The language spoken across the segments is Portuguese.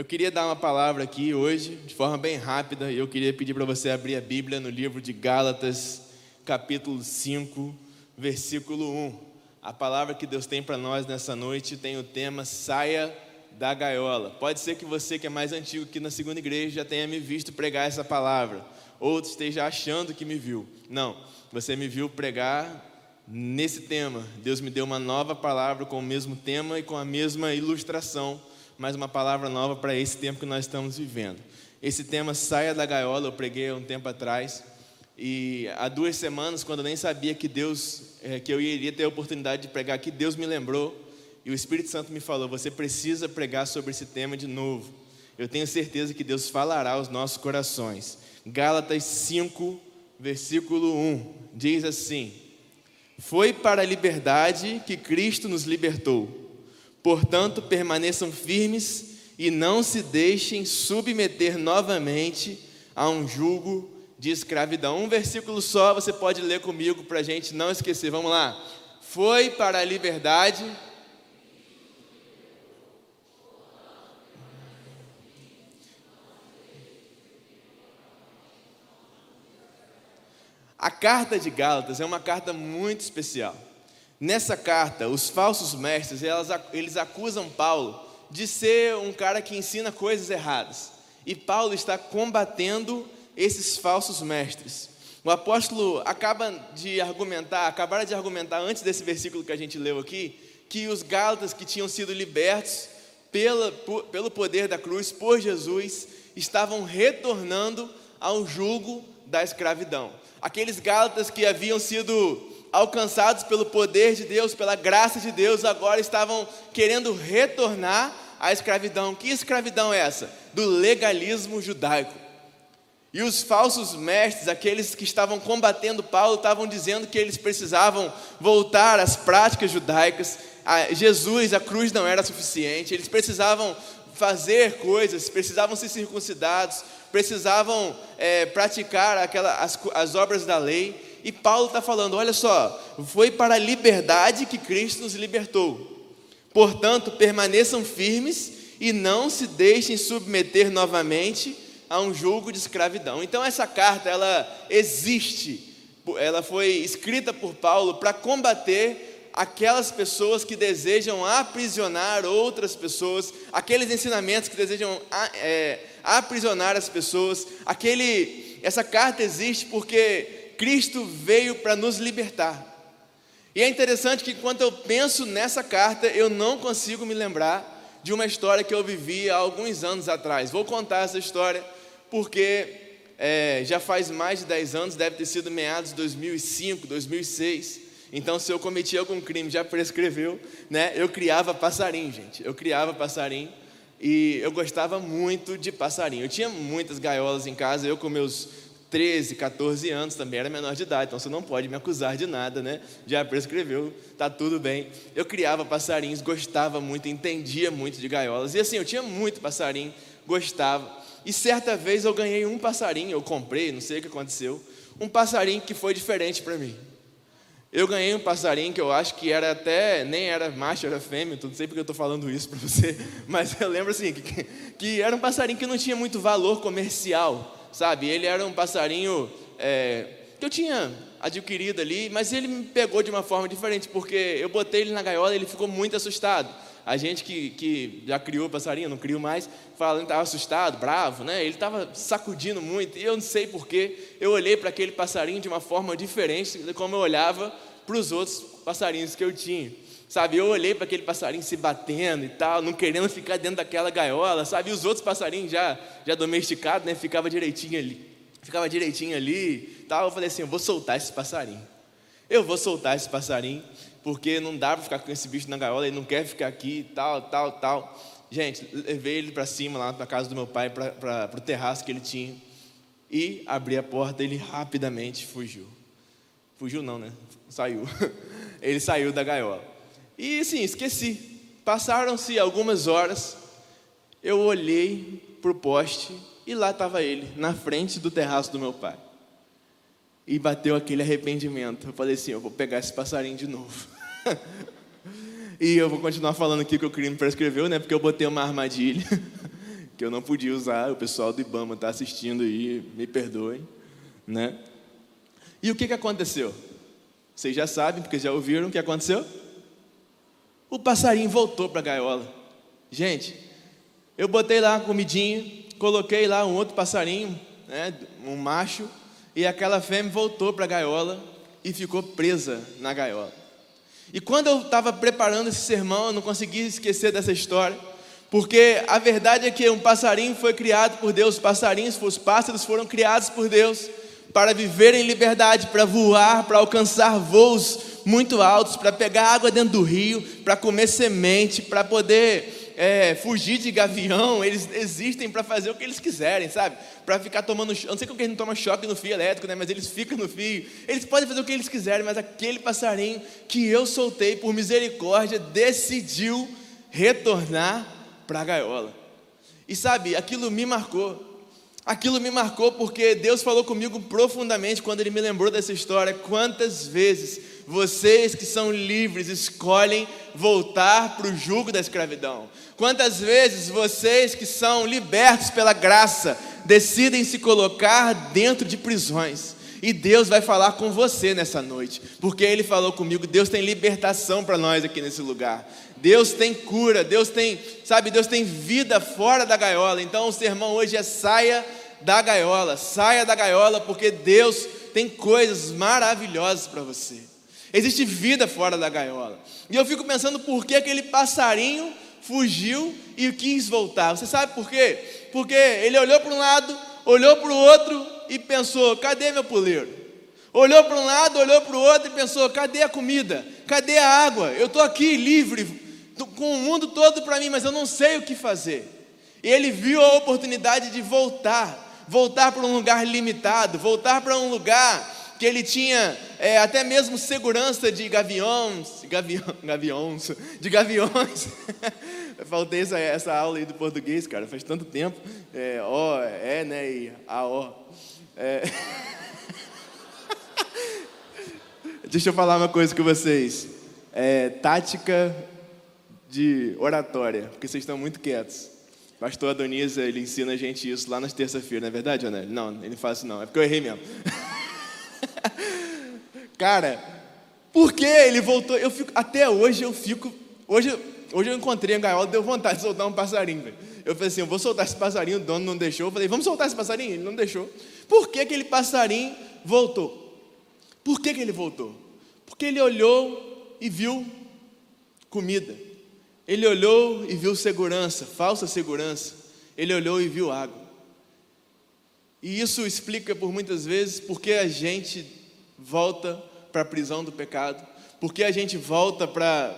Eu queria dar uma palavra aqui hoje, de forma bem rápida, e eu queria pedir para você abrir a Bíblia no livro de Gálatas, capítulo 5, versículo 1. A palavra que Deus tem para nós nessa noite tem o tema Saia da Gaiola. Pode ser que você, que é mais antigo aqui na segunda igreja, já tenha me visto pregar essa palavra, ou esteja achando que me viu. Não, você me viu pregar nesse tema. Deus me deu uma nova palavra com o mesmo tema e com a mesma ilustração mais uma palavra nova para esse tempo que nós estamos vivendo. Esse tema Saia da Gaiola, eu preguei há um tempo atrás. E há duas semanas, quando eu nem sabia que Deus, é, que eu iria ter a oportunidade de pregar aqui, Deus me lembrou e o Espírito Santo me falou: você precisa pregar sobre esse tema de novo. Eu tenho certeza que Deus falará aos nossos corações. Gálatas 5, versículo 1 diz assim: Foi para a liberdade que Cristo nos libertou. Portanto, permaneçam firmes e não se deixem submeter novamente a um jugo de escravidão. Um versículo só você pode ler comigo para a gente não esquecer. Vamos lá. Foi para a liberdade. A carta de Gálatas é uma carta muito especial. Nessa carta, os falsos mestres, eles acusam Paulo de ser um cara que ensina coisas erradas. E Paulo está combatendo esses falsos mestres. O apóstolo acaba de argumentar, acabaram de argumentar antes desse versículo que a gente leu aqui, que os gálatas que tinham sido libertos pela, por, pelo poder da cruz por Jesus estavam retornando ao jugo da escravidão. Aqueles gálatas que haviam sido alcançados pelo poder de Deus, pela graça de Deus, agora estavam querendo retornar à escravidão. Que escravidão é essa? Do legalismo judaico. E os falsos mestres, aqueles que estavam combatendo Paulo, estavam dizendo que eles precisavam voltar às práticas judaicas. A Jesus, a cruz não era suficiente, eles precisavam fazer coisas, precisavam ser circuncidados, precisavam é, praticar aquela, as, as obras da lei e Paulo está falando: olha só, foi para a liberdade que Cristo nos libertou. Portanto, permaneçam firmes e não se deixem submeter novamente a um julgo de escravidão. Então, essa carta, ela existe, ela foi escrita por Paulo para combater aquelas pessoas que desejam aprisionar outras pessoas, aqueles ensinamentos que desejam é, aprisionar as pessoas. Aquele, essa carta existe porque Cristo veio para nos libertar. E é interessante que quando eu penso nessa carta, eu não consigo me lembrar de uma história que eu vivi há alguns anos atrás. Vou contar essa história porque é, já faz mais de 10 anos, deve ter sido meados de 2005, 2006. Então, se eu cometi algum crime, já prescreveu, né? Eu criava passarinho, gente. Eu criava passarinho e eu gostava muito de passarinho. Eu tinha muitas gaiolas em casa, eu com meus 13, 14 anos, também era menor de idade, então você não pode me acusar de nada, né? Já prescreveu, tá tudo bem. Eu criava passarinhos, gostava muito, entendia muito de gaiolas, e assim, eu tinha muito passarinho, gostava. E certa vez eu ganhei um passarinho, eu comprei, não sei o que aconteceu, um passarinho que foi diferente para mim. Eu ganhei um passarinho que eu acho que era até, nem era macho, era fêmea, não sei porque eu estou falando isso para você, mas eu lembro assim, que, que era um passarinho que não tinha muito valor comercial sabe? Ele era um passarinho é, que eu tinha adquirido ali, mas ele me pegou de uma forma diferente, porque eu botei ele na gaiola e ele ficou muito assustado. A gente que, que já criou passarinho, não criou mais, fala que estava assustado, bravo, né? Ele estava sacudindo muito, e eu não sei porquê, eu olhei para aquele passarinho de uma forma diferente de como eu olhava para os outros passarinhos que eu tinha. Sabe, eu olhei para aquele passarinho se batendo e tal, não querendo ficar dentro daquela gaiola, sabe? E os outros passarinhos já, já domesticados, né? Ficava direitinho ali. Ficava direitinho ali, tal. Eu falei assim, eu vou soltar esse passarinho. Eu vou soltar esse passarinho, porque não dá para ficar com esse bicho na gaiola, ele não quer ficar aqui, tal, tal, tal. Gente, levei ele para cima, lá na casa do meu pai, para o terraço que ele tinha. E abri a porta, ele rapidamente fugiu. Fugiu não, né? Saiu. Ele saiu da gaiola. E sim, esqueci. Passaram-se algumas horas, eu olhei para o poste e lá estava ele, na frente do terraço do meu pai. E bateu aquele arrependimento. Eu falei assim: eu vou pegar esse passarinho de novo. e eu vou continuar falando aqui que o crime prescreveu, né? Porque eu botei uma armadilha. que eu não podia usar, o pessoal do Ibama está assistindo aí, me perdoem, né? E o que, que aconteceu? Vocês já sabem, porque já ouviram o que aconteceu? O passarinho voltou para a gaiola. Gente, eu botei lá a comidinha, coloquei lá um outro passarinho, né, um macho, e aquela fêmea voltou para a gaiola e ficou presa na gaiola. E quando eu estava preparando esse sermão, eu não consegui esquecer dessa história, porque a verdade é que um passarinho foi criado por Deus, os passarinhos, os pássaros foram criados por Deus para viver em liberdade, para voar, para alcançar voos muito altos, para pegar água dentro do rio, para comer semente, para poder é, fugir de gavião. Eles existem para fazer o que eles quiserem, sabe? Para ficar tomando. Eu não sei como eles não tomam choque no fio elétrico, né? Mas eles ficam no fio. Eles podem fazer o que eles quiserem, mas aquele passarinho que eu soltei por misericórdia decidiu retornar para a gaiola. E sabe, aquilo me marcou. Aquilo me marcou porque Deus falou comigo profundamente quando Ele me lembrou dessa história. Quantas vezes vocês que são livres escolhem voltar para o jugo da escravidão? Quantas vezes vocês que são libertos pela graça decidem se colocar dentro de prisões? E Deus vai falar com você nessa noite, porque Ele falou comigo. Deus tem libertação para nós aqui nesse lugar. Deus tem cura, Deus tem, sabe, Deus tem vida fora da gaiola. Então o sermão hoje é saia da gaiola, saia da gaiola, porque Deus tem coisas maravilhosas para você. Existe vida fora da gaiola. E eu fico pensando por que aquele passarinho fugiu e quis voltar. Você sabe por quê? Porque ele olhou para um lado, olhou para o outro e pensou: cadê meu puleiro? Olhou para um lado, olhou para o outro e pensou: cadê a comida? Cadê a água? Eu estou aqui livre, com o mundo todo para mim, mas eu não sei o que fazer. E ele viu a oportunidade de voltar voltar para um lugar limitado, voltar para um lugar que ele tinha é, até mesmo segurança de gaviões, gavião, gaviões, de gaviões. Faltei essa, essa aula aí do português, cara, faz tanto tempo. É, ó, é, né, e a, ó. É. Deixa eu falar uma coisa com vocês. É, tática de oratória, porque vocês estão muito quietos. Pastor Adonias, ele ensina a gente isso lá nas terça-feiras, não é verdade, Anel? Não, ele faz isso não, é porque eu errei mesmo. Cara, por que ele voltou? Eu fico, até hoje eu fico, hoje, hoje eu encontrei a gaiola, deu vontade de soltar um passarinho. Eu falei assim, eu vou soltar esse passarinho, o dono não deixou. Eu falei, vamos soltar esse passarinho? Ele não deixou. Por que aquele passarinho voltou? Por que, que ele voltou? Porque ele olhou e viu comida. Ele olhou e viu segurança, falsa segurança. Ele olhou e viu água. E isso explica por muitas vezes porque a gente volta para a prisão do pecado, porque a gente volta para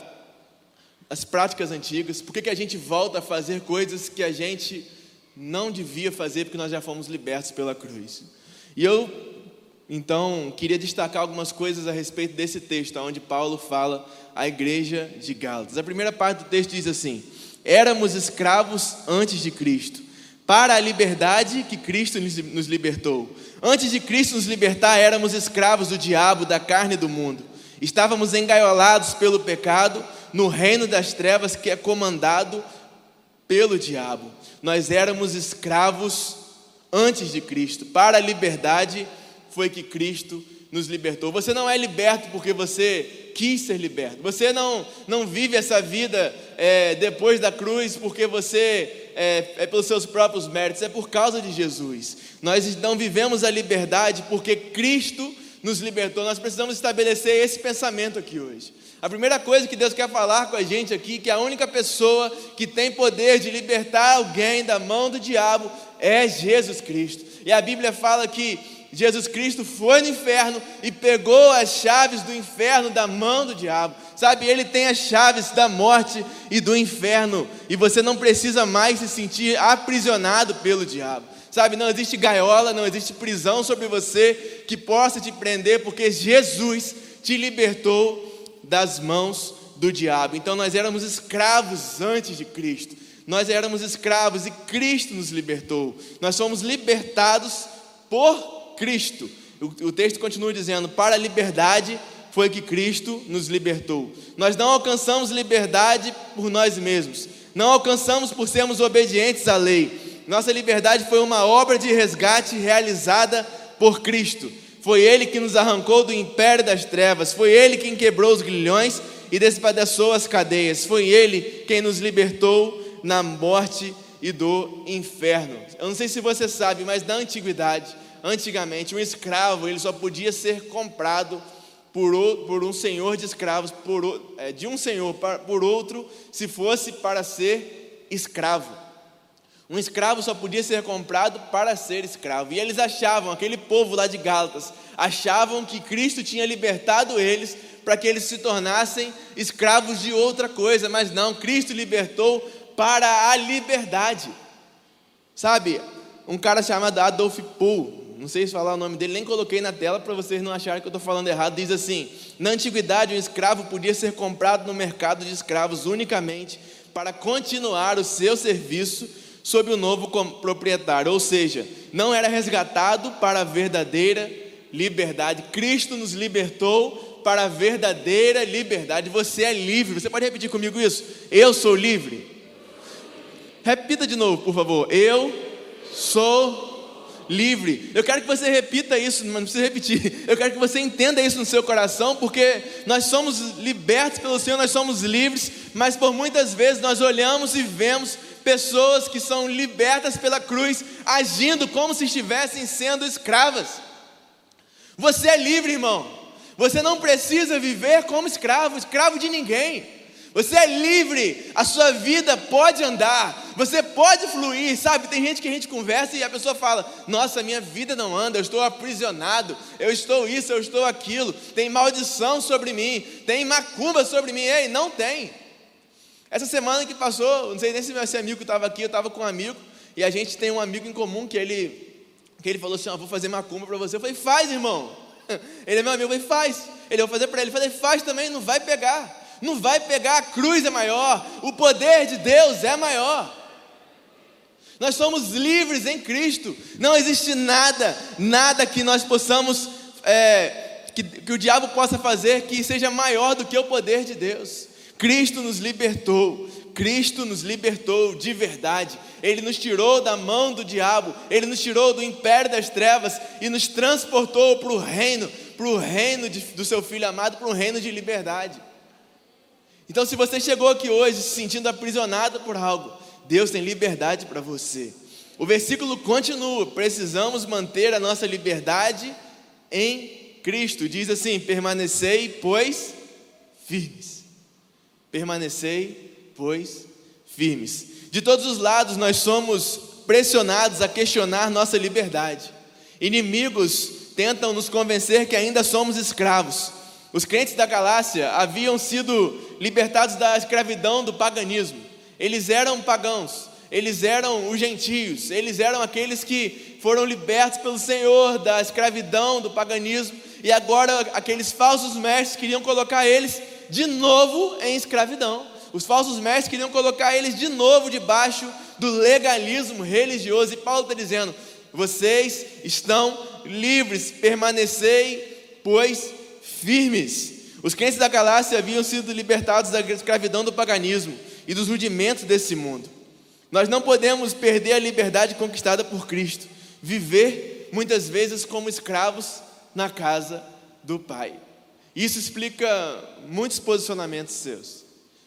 as práticas antigas, porque que a gente volta a fazer coisas que a gente não devia fazer porque nós já fomos libertos pela cruz. E eu então, queria destacar algumas coisas a respeito desse texto, onde Paulo fala à igreja de Gálatas. A primeira parte do texto diz assim: Éramos escravos antes de Cristo, para a liberdade que Cristo nos libertou. Antes de Cristo nos libertar, éramos escravos do diabo, da carne e do mundo. Estávamos engaiolados pelo pecado no reino das trevas que é comandado pelo diabo. Nós éramos escravos antes de Cristo, para a liberdade foi que Cristo nos libertou. Você não é liberto porque você quis ser liberto. Você não, não vive essa vida é, depois da cruz porque você é, é pelos seus próprios méritos, é por causa de Jesus. Nós não vivemos a liberdade porque Cristo nos libertou. Nós precisamos estabelecer esse pensamento aqui hoje. A primeira coisa que Deus quer falar com a gente aqui, que a única pessoa que tem poder de libertar alguém da mão do diabo é Jesus Cristo. E a Bíblia fala que Jesus Cristo foi no inferno e pegou as chaves do inferno da mão do diabo. Sabe, ele tem as chaves da morte e do inferno, e você não precisa mais se sentir aprisionado pelo diabo. Sabe, não existe gaiola, não existe prisão sobre você que possa te prender, porque Jesus te libertou das mãos do diabo. Então nós éramos escravos antes de Cristo. Nós éramos escravos e Cristo nos libertou. Nós somos libertados por Cristo. O, o texto continua dizendo: para a liberdade foi que Cristo nos libertou. Nós não alcançamos liberdade por nós mesmos, não alcançamos por sermos obedientes à lei, Nossa liberdade foi uma obra de resgate realizada por Cristo. Foi Ele que nos arrancou do império das trevas, foi Ele quem quebrou os grilhões e despedaçou as cadeias, foi Ele quem nos libertou na morte e do inferno. Eu não sei se você sabe, mas na antiguidade, antigamente, um escravo ele só podia ser comprado por, por um senhor de escravos, por, é, de um senhor por outro, se fosse para ser escravo. Um escravo só podia ser comprado para ser escravo. E eles achavam, aquele povo lá de Gálatas, achavam que Cristo tinha libertado eles para que eles se tornassem escravos de outra coisa, mas não, Cristo libertou para a liberdade. Sabe, um cara chamado Adolf Pohl, não sei se falar o nome dele, nem coloquei na tela para vocês não acharem que eu estou falando errado, diz assim: Na antiguidade, um escravo podia ser comprado no mercado de escravos unicamente para continuar o seu serviço sob o novo proprietário, ou seja, não era resgatado para a verdadeira liberdade. Cristo nos libertou para a verdadeira liberdade. Você é livre. Você pode repetir comigo isso? Eu sou livre. Repita de novo, por favor. Eu sou livre. Eu quero que você repita isso, mas não precisa repetir. Eu quero que você entenda isso no seu coração, porque nós somos libertos pelo Senhor, nós somos livres, mas por muitas vezes nós olhamos e vemos pessoas que são libertas pela cruz agindo como se estivessem sendo escravas. Você é livre, irmão. Você não precisa viver como escravo, escravo de ninguém. Você é livre, a sua vida pode andar, você pode fluir, sabe? Tem gente que a gente conversa e a pessoa fala: Nossa, minha vida não anda, eu estou aprisionado, eu estou isso, eu estou aquilo, tem maldição sobre mim, tem macumba sobre mim. Ei, não tem. Essa semana que passou, não sei nem se meu amigo estava aqui, eu estava com um amigo, e a gente tem um amigo em comum que ele, que ele falou assim: Vou fazer macumba para você. Eu falei: Faz, irmão. Ele é meu amigo, eu falei: Faz. Ele, eu vou fazer para ele. Eu falei: Faz também, não vai pegar não vai pegar, a cruz é maior, o poder de Deus é maior. Nós somos livres em Cristo, não existe nada, nada que nós possamos, é, que, que o diabo possa fazer que seja maior do que o poder de Deus. Cristo nos libertou, Cristo nos libertou de verdade. Ele nos tirou da mão do diabo, ele nos tirou do império das trevas e nos transportou para o reino, para o reino de, do seu Filho amado, para um reino de liberdade. Então, se você chegou aqui hoje se sentindo aprisionado por algo, Deus tem liberdade para você. O versículo continua: precisamos manter a nossa liberdade em Cristo. Diz assim: permanecei, pois firmes. Permanecei, pois firmes. De todos os lados nós somos pressionados a questionar nossa liberdade. Inimigos tentam nos convencer que ainda somos escravos. Os crentes da Galácia haviam sido libertados da escravidão do paganismo. Eles eram pagãos, eles eram os gentios, eles eram aqueles que foram libertos pelo Senhor da escravidão do paganismo, e agora aqueles falsos mestres queriam colocar eles de novo em escravidão. Os falsos mestres queriam colocar eles de novo debaixo do legalismo religioso, e Paulo está dizendo: vocês estão livres, permanecei, pois firmes. Os crentes da Galácia haviam sido libertados da escravidão do paganismo e dos rudimentos desse mundo. Nós não podemos perder a liberdade conquistada por Cristo, viver muitas vezes como escravos na casa do Pai. Isso explica muitos posicionamentos seus.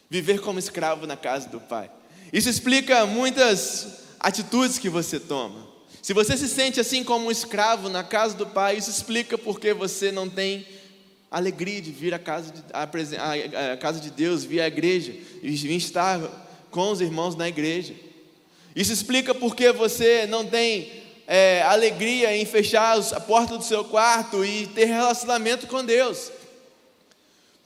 Viver como escravo na casa do Pai. Isso explica muitas atitudes que você toma. Se você se sente assim como um escravo na casa do Pai, isso explica porque você não tem alegria de vir à casa de, à, à casa de Deus, vir à igreja e vir estar com os irmãos na igreja. Isso explica porque você não tem é, alegria em fechar a porta do seu quarto e ter relacionamento com Deus.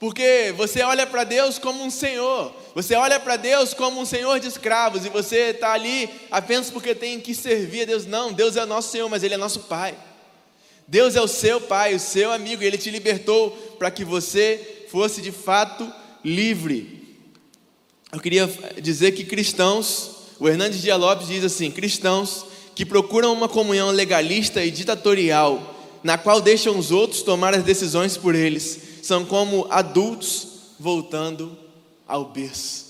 Porque você olha para Deus como um Senhor, você olha para Deus como um Senhor de escravos, e você está ali apenas porque tem que servir a Deus. Não, Deus é nosso Senhor, mas Ele é nosso Pai. Deus é o seu pai, o seu amigo, e ele te libertou para que você fosse de fato livre. Eu queria dizer que cristãos, o Hernandes Dias Lopes diz assim: cristãos que procuram uma comunhão legalista e ditatorial, na qual deixam os outros tomar as decisões por eles, são como adultos voltando ao berço.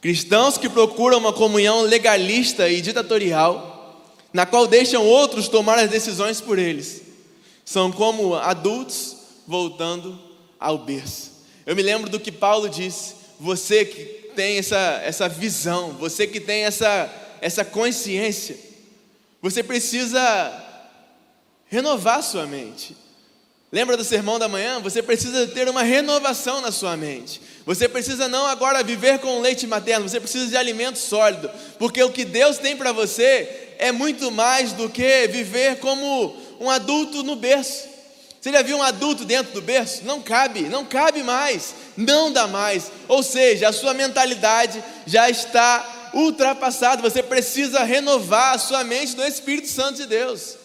Cristãos que procuram uma comunhão legalista e ditatorial, na qual deixam outros tomar as decisões por eles. São como adultos voltando ao berço. Eu me lembro do que Paulo disse: você que tem essa, essa visão, você que tem essa, essa consciência, você precisa renovar sua mente. Lembra do sermão da manhã? Você precisa ter uma renovação na sua mente. Você precisa não agora viver com leite materno, você precisa de alimento sólido, porque o que Deus tem para você é muito mais do que viver como um adulto no berço. Você já viu um adulto dentro do berço? Não cabe, não cabe mais, não dá mais. Ou seja, a sua mentalidade já está ultrapassada. Você precisa renovar a sua mente no Espírito Santo de Deus.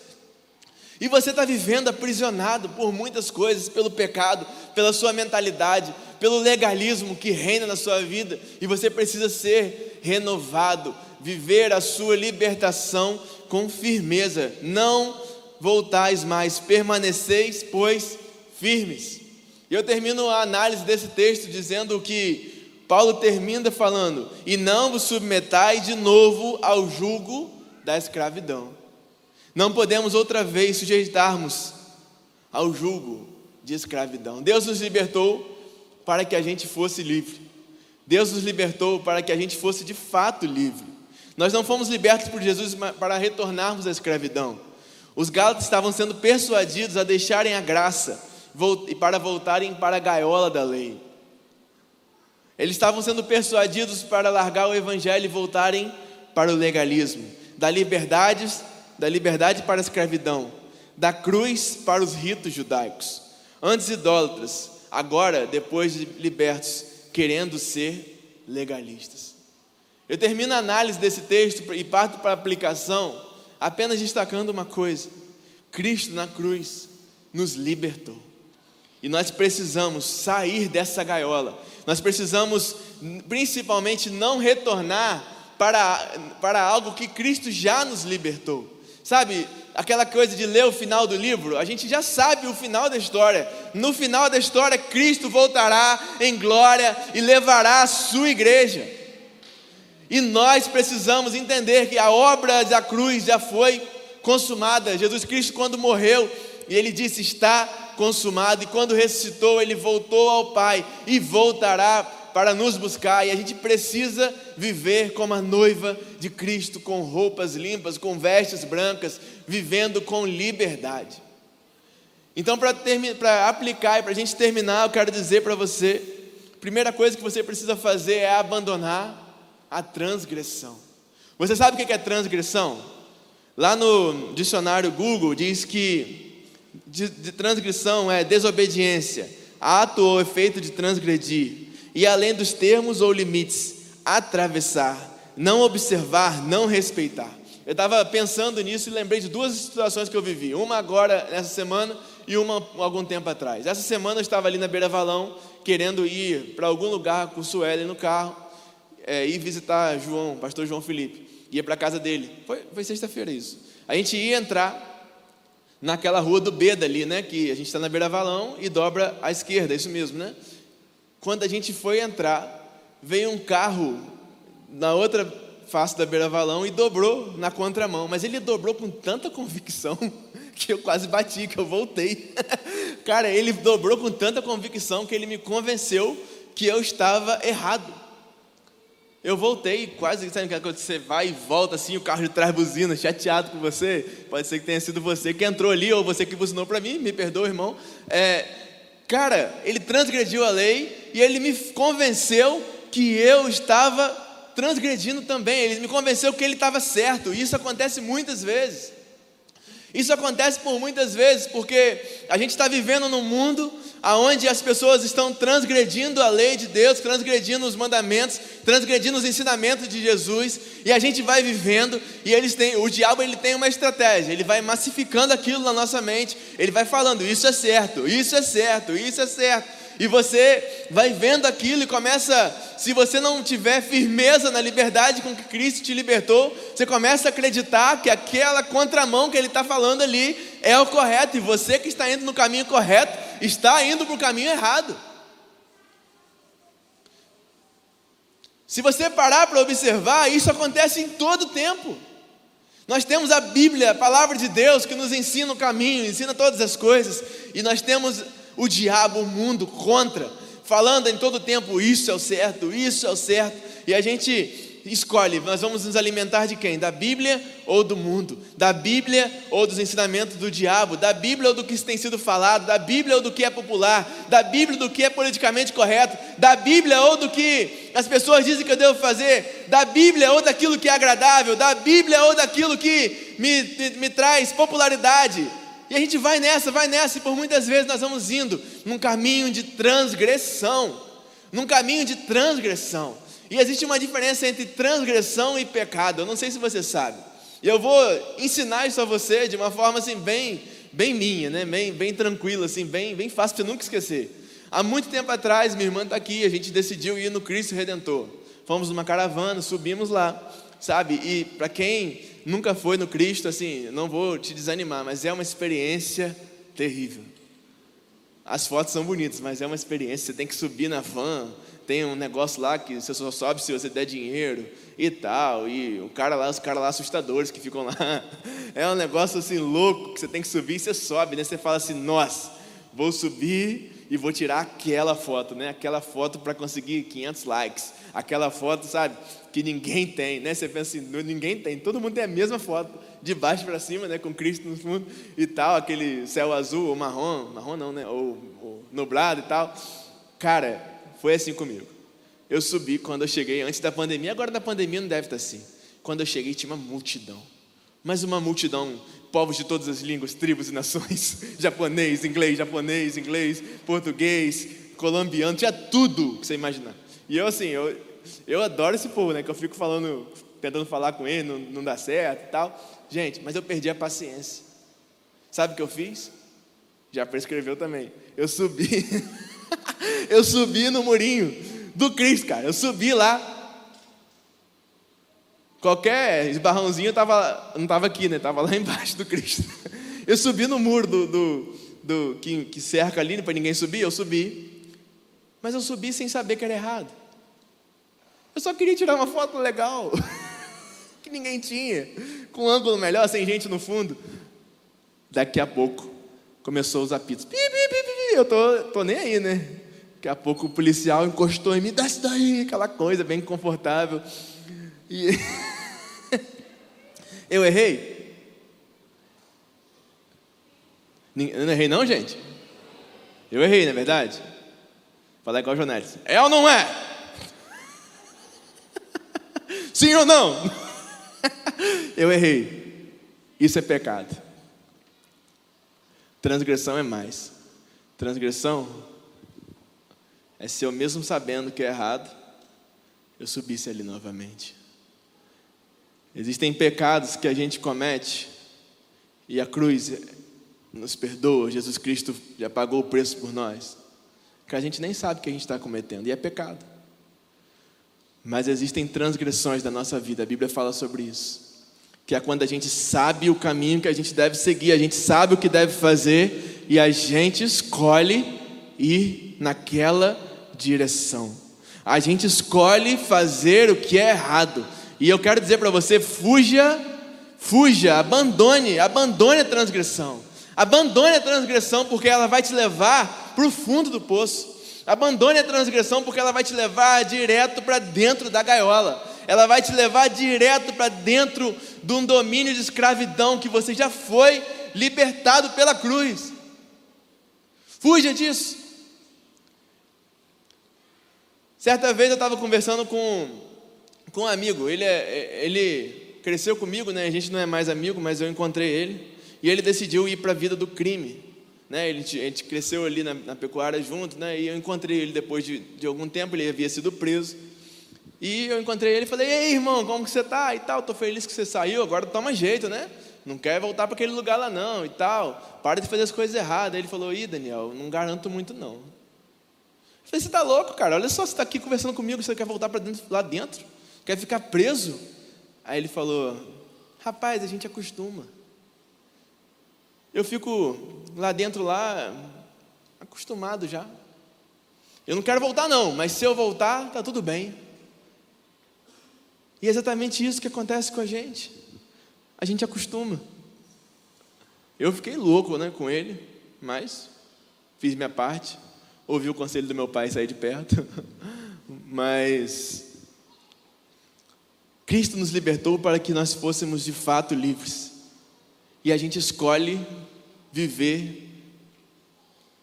E você está vivendo aprisionado por muitas coisas, pelo pecado, pela sua mentalidade, pelo legalismo que reina na sua vida, e você precisa ser renovado, viver a sua libertação com firmeza. Não voltais mais, permaneceis, pois, firmes. E eu termino a análise desse texto dizendo que Paulo termina falando: E não vos submetai de novo ao jugo da escravidão. Não podemos outra vez sujeitarmos ao jugo de escravidão. Deus nos libertou para que a gente fosse livre. Deus nos libertou para que a gente fosse de fato livre. Nós não fomos libertos por Jesus para retornarmos à escravidão. Os gálatas estavam sendo persuadidos a deixarem a graça e para voltarem para a gaiola da lei. Eles estavam sendo persuadidos para largar o evangelho e voltarem para o legalismo, da liberdade, da liberdade para a escravidão, da cruz para os ritos judaicos. Antes idólatras, agora, depois de libertos, querendo ser legalistas. Eu termino a análise desse texto e parto para a aplicação, apenas destacando uma coisa: Cristo na cruz nos libertou. E nós precisamos sair dessa gaiola. Nós precisamos, principalmente, não retornar para, para algo que Cristo já nos libertou. Sabe, aquela coisa de ler o final do livro, a gente já sabe o final da história. No final da história, Cristo voltará em glória e levará a sua igreja. E nós precisamos entender que a obra da cruz já foi consumada. Jesus Cristo, quando morreu, ele disse: Está consumado. E quando ressuscitou, ele voltou ao Pai e voltará para nos buscar. E a gente precisa viver como a noiva de Cristo, com roupas limpas, com vestes brancas, vivendo com liberdade. Então, para aplicar e para a gente terminar, eu quero dizer para você: primeira coisa que você precisa fazer é abandonar a transgressão. Você sabe o que é transgressão? Lá no dicionário Google diz que de, de transgressão é desobediência, ato ou efeito de transgredir, e além dos termos ou limites, atravessar, não observar, não respeitar. Eu estava pensando nisso e lembrei de duas situações que eu vivi. Uma agora, nessa semana, e uma algum tempo atrás. Essa semana eu estava ali na Beira Valão, querendo ir para algum lugar com o Sueli no carro é, ir visitar João, pastor João Felipe. Ia para a casa dele. Foi, foi sexta-feira isso. A gente ia entrar naquela rua do Beda ali, né? Que a gente está na beira valão e dobra à esquerda, é isso mesmo, né? Quando a gente foi entrar, veio um carro na outra face da beira valão e dobrou na contramão. Mas ele dobrou com tanta convicção que eu quase bati, que eu voltei. Cara, ele dobrou com tanta convicção que ele me convenceu que eu estava errado. Eu voltei, quase sabe quando você vai e volta assim, o carro de trás buzina, chateado com você. Pode ser que tenha sido você que entrou ali, ou você que buzinou para mim, me perdoa, irmão. É, cara, ele transgrediu a lei e ele me convenceu que eu estava transgredindo também. Ele me convenceu que ele estava certo. E isso acontece muitas vezes. Isso acontece por muitas vezes porque a gente está vivendo num mundo onde as pessoas estão transgredindo a lei de Deus, transgredindo os mandamentos, transgredindo os ensinamentos de Jesus, e a gente vai vivendo, e eles têm, o diabo ele tem uma estratégia, ele vai massificando aquilo na nossa mente, ele vai falando, isso é certo, isso é certo, isso é certo, e você vai vendo aquilo e começa, se você não tiver firmeza na liberdade com que Cristo te libertou, você começa a acreditar que aquela contramão que Ele está falando ali é o correto, e você que está indo no caminho correto, está indo para o caminho errado. Se você parar para observar, isso acontece em todo tempo. Nós temos a Bíblia, a palavra de Deus, que nos ensina o caminho, ensina todas as coisas, e nós temos o diabo, o mundo contra, falando em todo tempo: isso é o certo, isso é o certo, e a gente escolhe, nós vamos nos alimentar de quem? Da Bíblia ou do mundo? Da Bíblia ou dos ensinamentos do diabo? Da Bíblia ou do que tem sido falado? Da Bíblia ou do que é popular? Da Bíblia ou do que é politicamente correto? Da Bíblia ou do que as pessoas dizem que eu devo fazer? Da Bíblia ou daquilo que é agradável? Da Bíblia ou daquilo que me, me, me traz popularidade? E a gente vai nessa, vai nessa, e por muitas vezes nós vamos indo num caminho de transgressão. Num caminho de transgressão. E existe uma diferença entre transgressão e pecado. Eu não sei se você sabe. E eu vou ensinar isso a você de uma forma assim bem, bem minha, né? Bem, bem tranquila, assim, bem, bem fácil para você nunca esquecer. Há muito tempo atrás, minha irmã está aqui, a gente decidiu ir no Cristo Redentor. Fomos numa caravana, subimos lá, sabe? E para quem nunca foi no Cristo, assim, não vou te desanimar, mas é uma experiência terrível. As fotos são bonitas, mas é uma experiência. Você tem que subir na van, tem um negócio lá que você só sobe se você der dinheiro e tal, e o cara lá, os caras lá assustadores que ficam lá. É um negócio assim louco que você tem que subir e você sobe, né? Você fala assim: "Nossa, vou subir e vou tirar aquela foto, né? Aquela foto para conseguir 500 likes. Aquela foto, sabe, que ninguém tem, né? Você pensa assim, ninguém tem, todo mundo tem a mesma foto, de baixo para cima, né, com Cristo no fundo e tal, aquele céu azul ou marrom, marrom não, né, ou, ou nublado e tal. Cara, foi assim comigo. Eu subi quando eu cheguei antes da pandemia, agora da pandemia não deve estar assim. Quando eu cheguei tinha uma multidão, mas uma multidão, povos de todas as línguas, tribos e nações, japonês, inglês, japonês, inglês, português, colombiano, tinha tudo que você imaginar. E eu assim, eu, eu adoro esse povo, né? Que eu fico falando, tentando falar com ele, não, não dá certo e tal. Gente, mas eu perdi a paciência. Sabe o que eu fiz? Já prescreveu também. Eu subi. eu subi no murinho do Cristo, cara. Eu subi lá. Qualquer esbarrãozinho tava, não estava aqui, né? Estava lá embaixo do Cristo. Eu subi no muro do, do, do que, que cerca ali para ninguém subir. Eu subi. Mas eu subi sem saber que era errado. Eu só queria tirar uma foto legal. que ninguém tinha. Com um ângulo melhor, sem gente no fundo. Daqui a pouco começou os apitos. Pi, pi, pi, eu tô, tô nem aí, né? Daqui a pouco o policial encostou em mim, desce daí, aquela coisa bem confortável. E eu errei? Eu não errei não, gente? Eu errei, não é verdade? Falar igual o Jonelis. É ou não é? Sim ou não? Eu errei. Isso é pecado. Transgressão é mais. Transgressão é se eu mesmo sabendo que é errado, eu subisse ali novamente. Existem pecados que a gente comete e a cruz nos perdoa, Jesus Cristo já pagou o preço por nós, que a gente nem sabe que a gente está cometendo, e é pecado. Mas existem transgressões da nossa vida, a Bíblia fala sobre isso que é quando a gente sabe o caminho que a gente deve seguir, a gente sabe o que deve fazer e a gente escolhe ir naquela direção. A gente escolhe fazer o que é errado. E eu quero dizer para você: fuja, fuja, abandone, abandone a transgressão. Abandone a transgressão porque ela vai te levar para o fundo do poço. Abandone a transgressão porque ela vai te levar direto para dentro da gaiola ela vai te levar direto para dentro de um domínio de escravidão que você já foi libertado pela cruz. Fuja disso. Certa vez eu estava conversando com, com um amigo, ele, é, ele cresceu comigo, né? a gente não é mais amigo, mas eu encontrei ele, e ele decidiu ir para a vida do crime. Né? Ele, a gente cresceu ali na, na pecuária junto, né? e eu encontrei ele depois de, de algum tempo, ele havia sido preso. E eu encontrei ele e falei: Ei, irmão, como que você tá? E tal, tô feliz que você saiu, agora toma jeito, né? Não quer voltar para aquele lugar lá não e tal. Para de fazer as coisas erradas. Aí ele falou: Ih, Daniel, não garanto muito não. Eu falei: Você tá louco, cara? Olha só, você está aqui conversando comigo, você quer voltar para dentro, lá dentro? Quer ficar preso? Aí ele falou: Rapaz, a gente acostuma. Eu fico lá dentro, lá, acostumado já. Eu não quero voltar, não, mas se eu voltar, tá tudo bem. E é exatamente isso que acontece com a gente. a gente acostuma. Eu fiquei louco né, com ele, mas fiz minha parte, ouvi o conselho do meu pai saí de perto. mas Cristo nos libertou para que nós fôssemos de fato livres. E a gente escolhe viver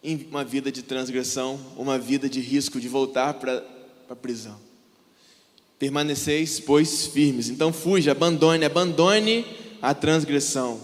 em uma vida de transgressão, uma vida de risco de voltar para a prisão. Permaneceis, pois, firmes. Então fuja, abandone, abandone a transgressão.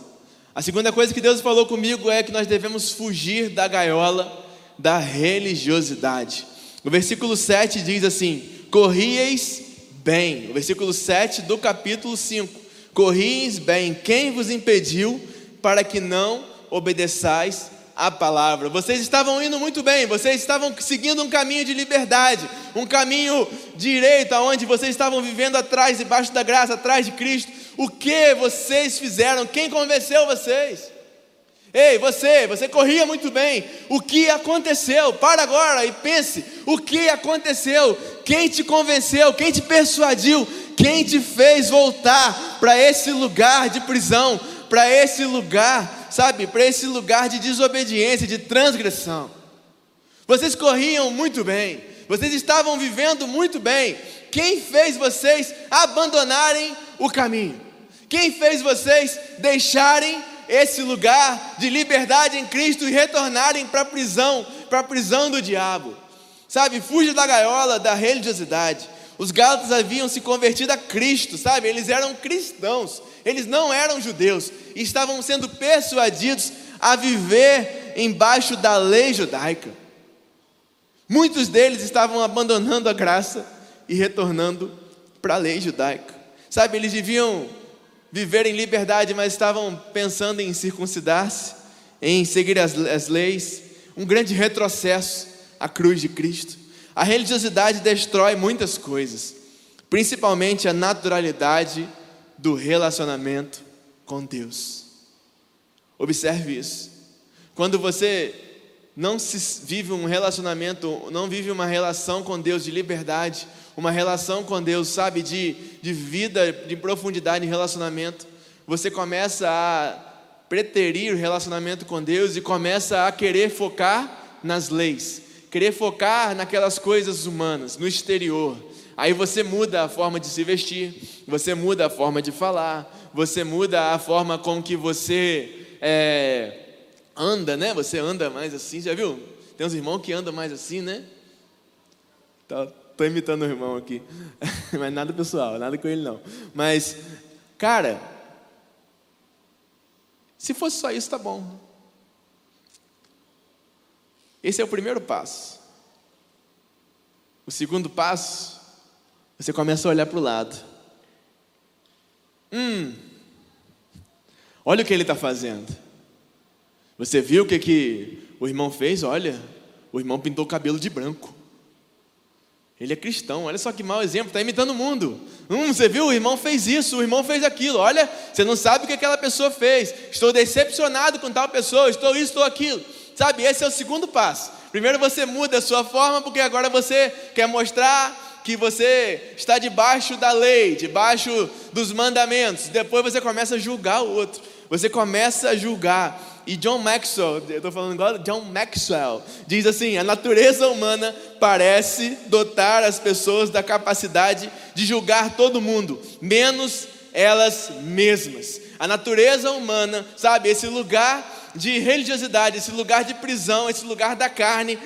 A segunda coisa que Deus falou comigo é que nós devemos fugir da gaiola da religiosidade. O versículo 7 diz assim: Corrieis bem. O versículo 7 do capítulo 5: Corrieis bem. Quem vos impediu para que não obedeçais a palavra. Vocês estavam indo muito bem, vocês estavam seguindo um caminho de liberdade, um caminho direito, aonde vocês estavam vivendo atrás, debaixo da graça, atrás de Cristo. O que vocês fizeram? Quem convenceu vocês? Ei, você, você corria muito bem. O que aconteceu? Para agora e pense: o que aconteceu? Quem te convenceu? Quem te persuadiu? Quem te fez voltar para esse lugar de prisão? Para esse lugar sabe, para esse lugar de desobediência, de transgressão. Vocês corriam muito bem, vocês estavam vivendo muito bem. Quem fez vocês abandonarem o caminho? Quem fez vocês deixarem esse lugar de liberdade em Cristo e retornarem para a prisão, para a prisão do diabo? Sabe, fuja da gaiola da religiosidade. Os gálatas haviam se convertido a Cristo, sabe? Eles eram cristãos, eles não eram judeus e estavam sendo persuadidos a viver embaixo da lei judaica. Muitos deles estavam abandonando a graça e retornando para a lei judaica. Sabe, eles deviam viver em liberdade, mas estavam pensando em circuncidar-se, em seguir as, as leis. Um grande retrocesso à cruz de Cristo. A religiosidade destrói muitas coisas, principalmente a naturalidade do relacionamento com Deus. Observe isso. Quando você não vive um relacionamento, não vive uma relação com Deus de liberdade, uma relação com Deus, sabe, de, de vida, de profundidade em relacionamento, você começa a preterir o relacionamento com Deus e começa a querer focar nas leis, querer focar naquelas coisas humanas, no exterior. Aí você muda a forma de se vestir, você muda a forma de falar, você muda a forma com que você é, anda, né? Você anda mais assim, já viu? Tem uns irmãos que andam mais assim, né? Tô, tô imitando o irmão aqui, mas nada pessoal, nada com ele não. Mas, cara, se fosse só isso, tá bom. Esse é o primeiro passo. O segundo passo, você começa a olhar para o lado. Hum, olha o que ele está fazendo. Você viu o que, que o irmão fez? Olha, o irmão pintou o cabelo de branco. Ele é cristão, olha só que mau exemplo, está imitando o mundo. Hum, você viu? O irmão fez isso, o irmão fez aquilo. Olha, você não sabe o que aquela pessoa fez. Estou decepcionado com tal pessoa, estou isso, estou aquilo. Sabe, esse é o segundo passo. Primeiro você muda a sua forma, porque agora você quer mostrar que você está debaixo da lei, debaixo dos mandamentos. Depois você começa a julgar o outro. Você começa a julgar. E John Maxwell, eu estou falando igual John Maxwell, diz assim: a natureza humana parece dotar as pessoas da capacidade de julgar todo mundo, menos elas mesmas. A natureza humana, sabe, esse lugar de religiosidade, esse lugar de prisão, esse lugar da carne,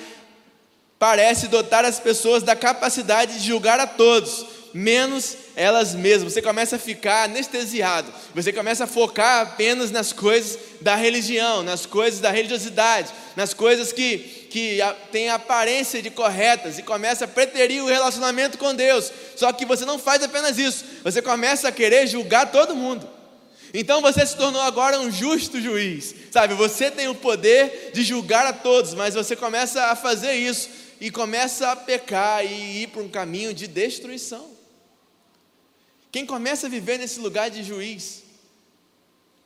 parece dotar as pessoas da capacidade de julgar a todos, menos elas mesmas. Você começa a ficar anestesiado, você começa a focar apenas nas coisas da religião, nas coisas da religiosidade, nas coisas que, que têm aparência de corretas e começa a preterir o relacionamento com Deus. Só que você não faz apenas isso, você começa a querer julgar todo mundo. Então você se tornou agora um justo juiz, sabe? Você tem o poder de julgar a todos, mas você começa a fazer isso e começa a pecar e ir para um caminho de destruição. Quem começa a viver nesse lugar de juiz,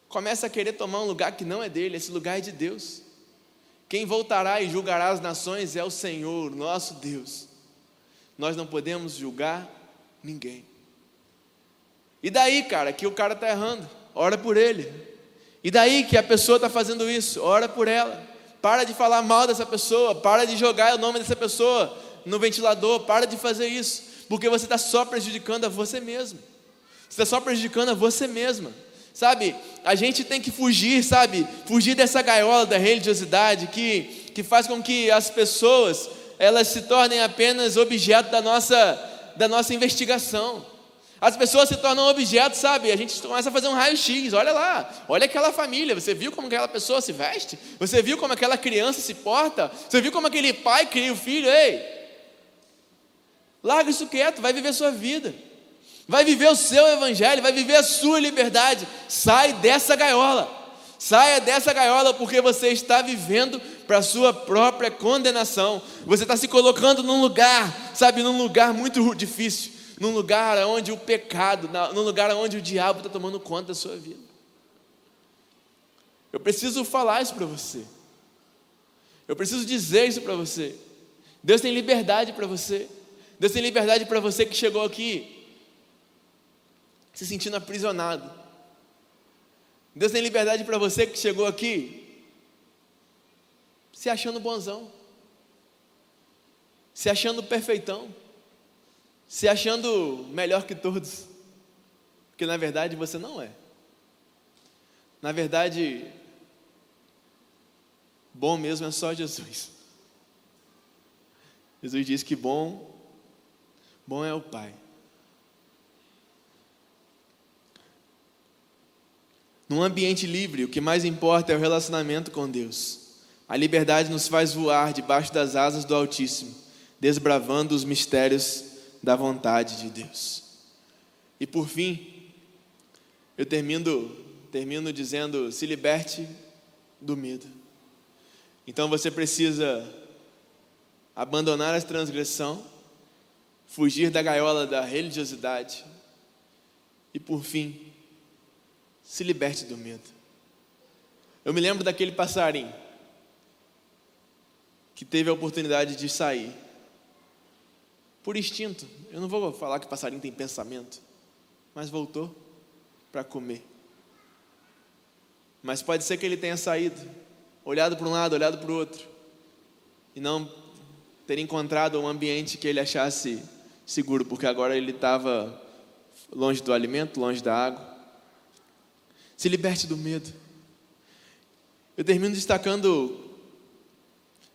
começa a querer tomar um lugar que não é dele, esse lugar é de Deus. Quem voltará e julgará as nações é o Senhor, nosso Deus. Nós não podemos julgar ninguém. E daí, cara, que o cara está errando? ora por ele. E daí que a pessoa está fazendo isso, ora por ela. Para de falar mal dessa pessoa, para de jogar o nome dessa pessoa no ventilador, para de fazer isso, porque você está só prejudicando a você mesmo. Você está só prejudicando a você mesma. Sabe, a gente tem que fugir, sabe, fugir dessa gaiola da religiosidade que, que faz com que as pessoas elas se tornem apenas objeto da nossa, da nossa investigação. As pessoas se tornam objetos, sabe? A gente começa a fazer um raio-x. Olha lá, olha aquela família. Você viu como aquela pessoa se veste? Você viu como aquela criança se porta? Você viu como aquele pai cria o filho? Ei, larga isso quieto, vai viver sua vida. Vai viver o seu evangelho, vai viver a sua liberdade. Sai dessa gaiola. Saia dessa gaiola porque você está vivendo para a sua própria condenação. Você está se colocando num lugar, sabe, num lugar muito difícil num lugar onde o pecado, num lugar onde o diabo está tomando conta da sua vida. Eu preciso falar isso para você. Eu preciso dizer isso para você. Deus tem liberdade para você. Deus tem liberdade para você que chegou aqui se sentindo aprisionado. Deus tem liberdade para você que chegou aqui se achando bonzão, se achando perfeitão se achando melhor que todos, porque na verdade você não é. Na verdade, bom mesmo é só Jesus. Jesus diz que bom, bom é o Pai. Num ambiente livre, o que mais importa é o relacionamento com Deus. A liberdade nos faz voar debaixo das asas do Altíssimo, desbravando os mistérios da vontade de Deus. E por fim, eu termino, termino dizendo: se liberte do medo. Então você precisa abandonar a transgressão, fugir da gaiola da religiosidade e, por fim, se liberte do medo. Eu me lembro daquele passarinho que teve a oportunidade de sair por instinto. Eu não vou falar que passarinho tem pensamento, mas voltou para comer. Mas pode ser que ele tenha saído, olhado para um lado, olhado para o outro, e não ter encontrado um ambiente que ele achasse seguro, porque agora ele estava longe do alimento, longe da água. Se liberte do medo. Eu termino destacando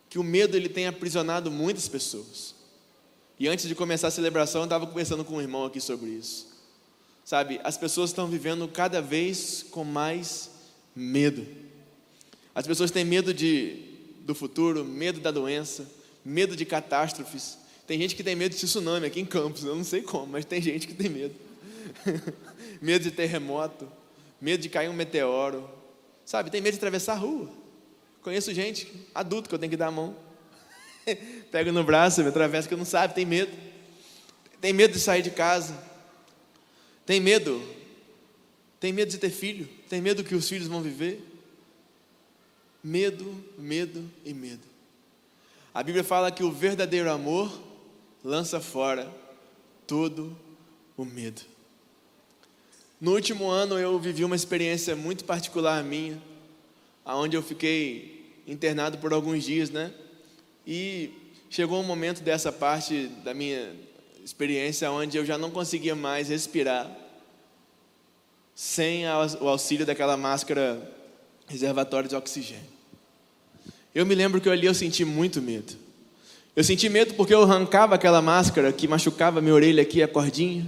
que o medo ele tem aprisionado muitas pessoas. E antes de começar a celebração, eu estava conversando com um irmão aqui sobre isso. Sabe, as pessoas estão vivendo cada vez com mais medo. As pessoas têm medo de, do futuro, medo da doença, medo de catástrofes. Tem gente que tem medo de tsunami aqui em Campos, eu não sei como, mas tem gente que tem medo. medo de terremoto, medo de cair um meteoro. Sabe, tem medo de atravessar a rua. Conheço gente adulto que eu tenho que dar a mão. Pega no braço, me atravessa que não sabe, tem medo. Tem medo de sair de casa. Tem medo. Tem medo de ter filho. Tem medo que os filhos vão viver. Medo, medo e medo. A Bíblia fala que o verdadeiro amor lança fora todo o medo. No último ano eu vivi uma experiência muito particular minha, aonde eu fiquei internado por alguns dias, né? E chegou um momento dessa parte da minha experiência onde eu já não conseguia mais respirar sem o auxílio daquela máscara reservatória de oxigênio. Eu me lembro que eu ali eu senti muito medo. Eu senti medo porque eu arrancava aquela máscara que machucava minha orelha aqui, a cordinha.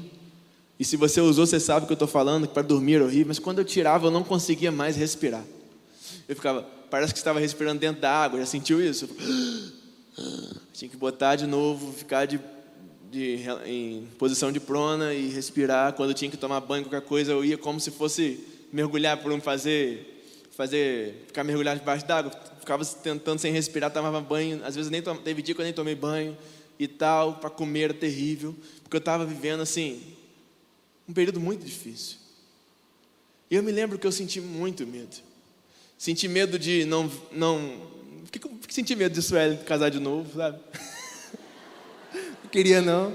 E se você usou, você sabe o que eu estou falando, que para dormir era horrível. Mas quando eu tirava, eu não conseguia mais respirar. Eu ficava, parece que estava respirando dentro da água. Já sentiu isso? Tinha que botar de novo, ficar de, de, em posição de prona e respirar. Quando tinha que tomar banho, qualquer coisa, eu ia como se fosse mergulhar por um fazer, fazer, ficar mergulhado debaixo d'água. Ficava tentando sem respirar, tomava banho. Às vezes nem teve dia que eu nem tomei banho e tal. Para comer era terrível, porque eu estava vivendo assim um período muito difícil. E eu me lembro que eu senti muito medo. Senti medo de não, não por que, que senti medo de Sueli casar de novo, sabe? Não queria não.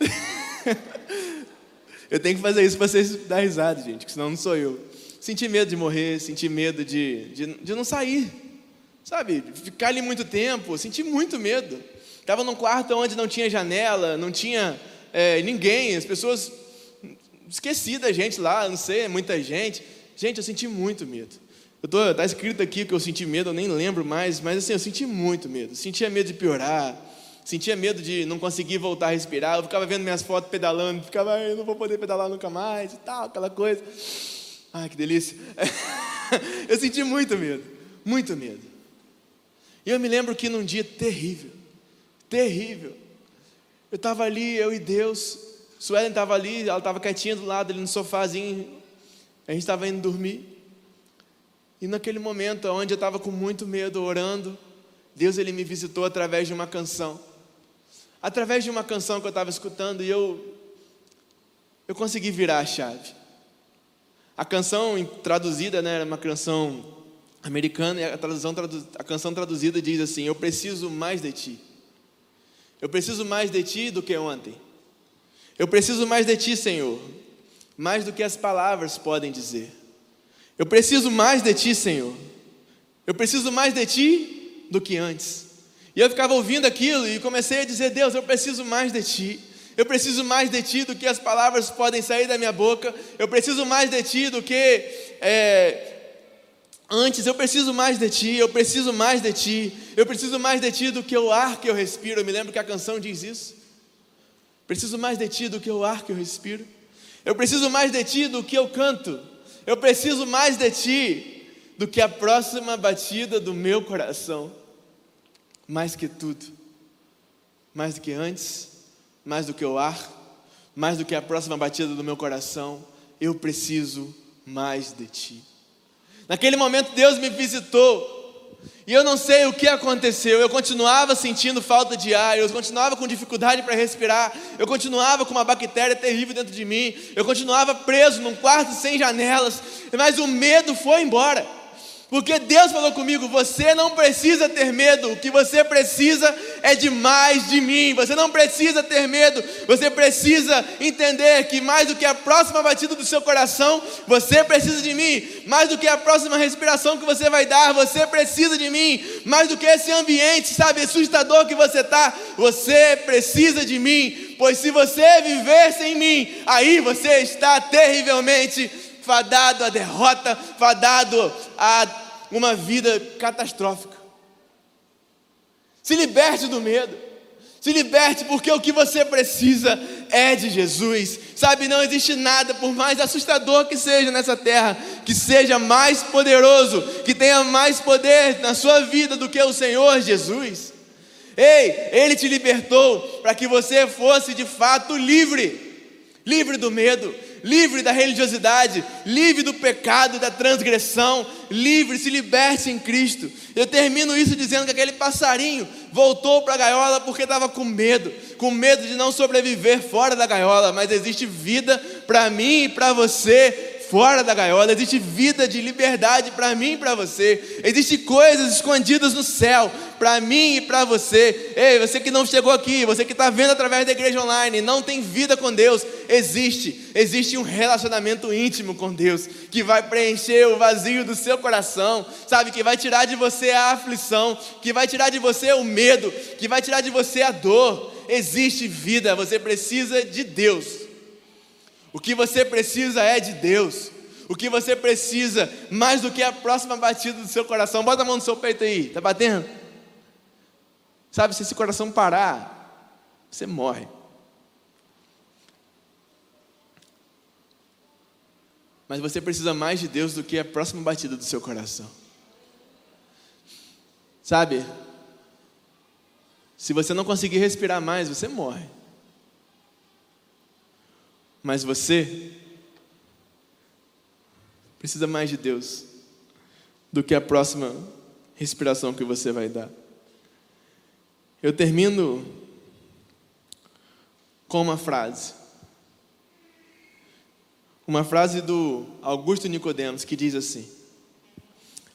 Eu tenho que fazer isso para vocês dar risada, gente, que senão não sou eu. Senti medo de morrer, senti medo de, de, de não sair, sabe? Ficar ali muito tempo, senti muito medo. Estava num quarto onde não tinha janela, não tinha é, ninguém, as pessoas esqueci da gente lá, não sei, muita gente. Gente, eu senti muito medo. Eu tô, tá escrito aqui que eu senti medo, eu nem lembro mais, mas assim, eu senti muito medo. Sentia medo de piorar, sentia medo de não conseguir voltar a respirar. Eu ficava vendo minhas fotos pedalando, ficava, eu não vou poder pedalar nunca mais e tal, aquela coisa. Ai, que delícia. eu senti muito medo, muito medo. E eu me lembro que num dia terrível, terrível, eu estava ali, eu e Deus, Suelen estava ali, ela estava quietinha do lado, ali no sofazinho, a gente estava indo dormir. E naquele momento, onde eu estava com muito medo, orando, Deus ele me visitou através de uma canção. Através de uma canção que eu estava escutando e eu eu consegui virar a chave. A canção traduzida, né, era uma canção americana e a, tradução, a canção traduzida diz assim: Eu preciso mais de ti. Eu preciso mais de ti do que ontem. Eu preciso mais de ti, Senhor, mais do que as palavras podem dizer. Eu preciso mais de ti, Senhor. Eu preciso mais de ti do que antes. E eu ficava ouvindo aquilo e comecei a dizer: Deus, eu preciso mais de ti. Eu preciso mais de ti do que as palavras podem sair da minha boca. Eu preciso mais de ti do que é, antes. Eu preciso mais de ti. Eu preciso mais de ti. Eu preciso mais de ti do que o ar que eu respiro. Eu me lembro que a canção diz isso. Preciso mais de ti do que o ar que eu respiro. Eu preciso mais de ti do que eu canto. Eu preciso mais de ti do que a próxima batida do meu coração. Mais que tudo. Mais do que antes, mais do que o ar, mais do que a próxima batida do meu coração, eu preciso mais de ti. Naquele momento Deus me visitou e eu não sei o que aconteceu, eu continuava sentindo falta de ar, eu continuava com dificuldade para respirar, eu continuava com uma bactéria terrível dentro de mim, eu continuava preso num quarto sem janelas, mas o medo foi embora. Porque Deus falou comigo: você não precisa ter medo, o que você precisa é de mais de mim. Você não precisa ter medo, você precisa entender que mais do que a próxima batida do seu coração, você precisa de mim. Mais do que a próxima respiração que você vai dar, você precisa de mim. Mais do que esse ambiente, sabe, assustador que você está, você precisa de mim. Pois se você viver sem mim, aí você está terrivelmente fadado à derrota, fadado a uma vida catastrófica. Se liberte do medo. Se liberte, porque o que você precisa é de Jesus. Sabe, não existe nada, por mais assustador que seja nessa terra, que seja mais poderoso, que tenha mais poder na sua vida do que o Senhor Jesus. Ei, Ele te libertou para que você fosse de fato livre, livre do medo, livre da religiosidade, livre do pecado, da transgressão, livre, se liberte em Cristo. Eu termino isso dizendo que aquele passarinho voltou para a gaiola porque estava com medo, com medo de não sobreviver fora da gaiola, mas existe vida para mim e para você fora da gaiola, existe vida de liberdade para mim e para você, existe coisas escondidas no céu para mim e para você. Ei, você que não chegou aqui, você que está vendo através da igreja online, não tem vida com Deus, existe, existe um relacionamento íntimo com Deus que vai preencher o vazio do seu coração, sabe, que vai tirar de você a aflição, que vai tirar de você o medo, que vai tirar de você a dor. Existe vida, você precisa de Deus. O que você precisa é de Deus. O que você precisa, mais do que a próxima batida do seu coração. Bota a mão no seu peito aí, tá batendo? Sabe, se esse coração parar, você morre. Mas você precisa mais de Deus do que a próxima batida do seu coração. Sabe? Se você não conseguir respirar mais, você morre. Mas você precisa mais de Deus do que a próxima respiração que você vai dar. Eu termino com uma frase. Uma frase do Augusto Nicodemos que diz assim: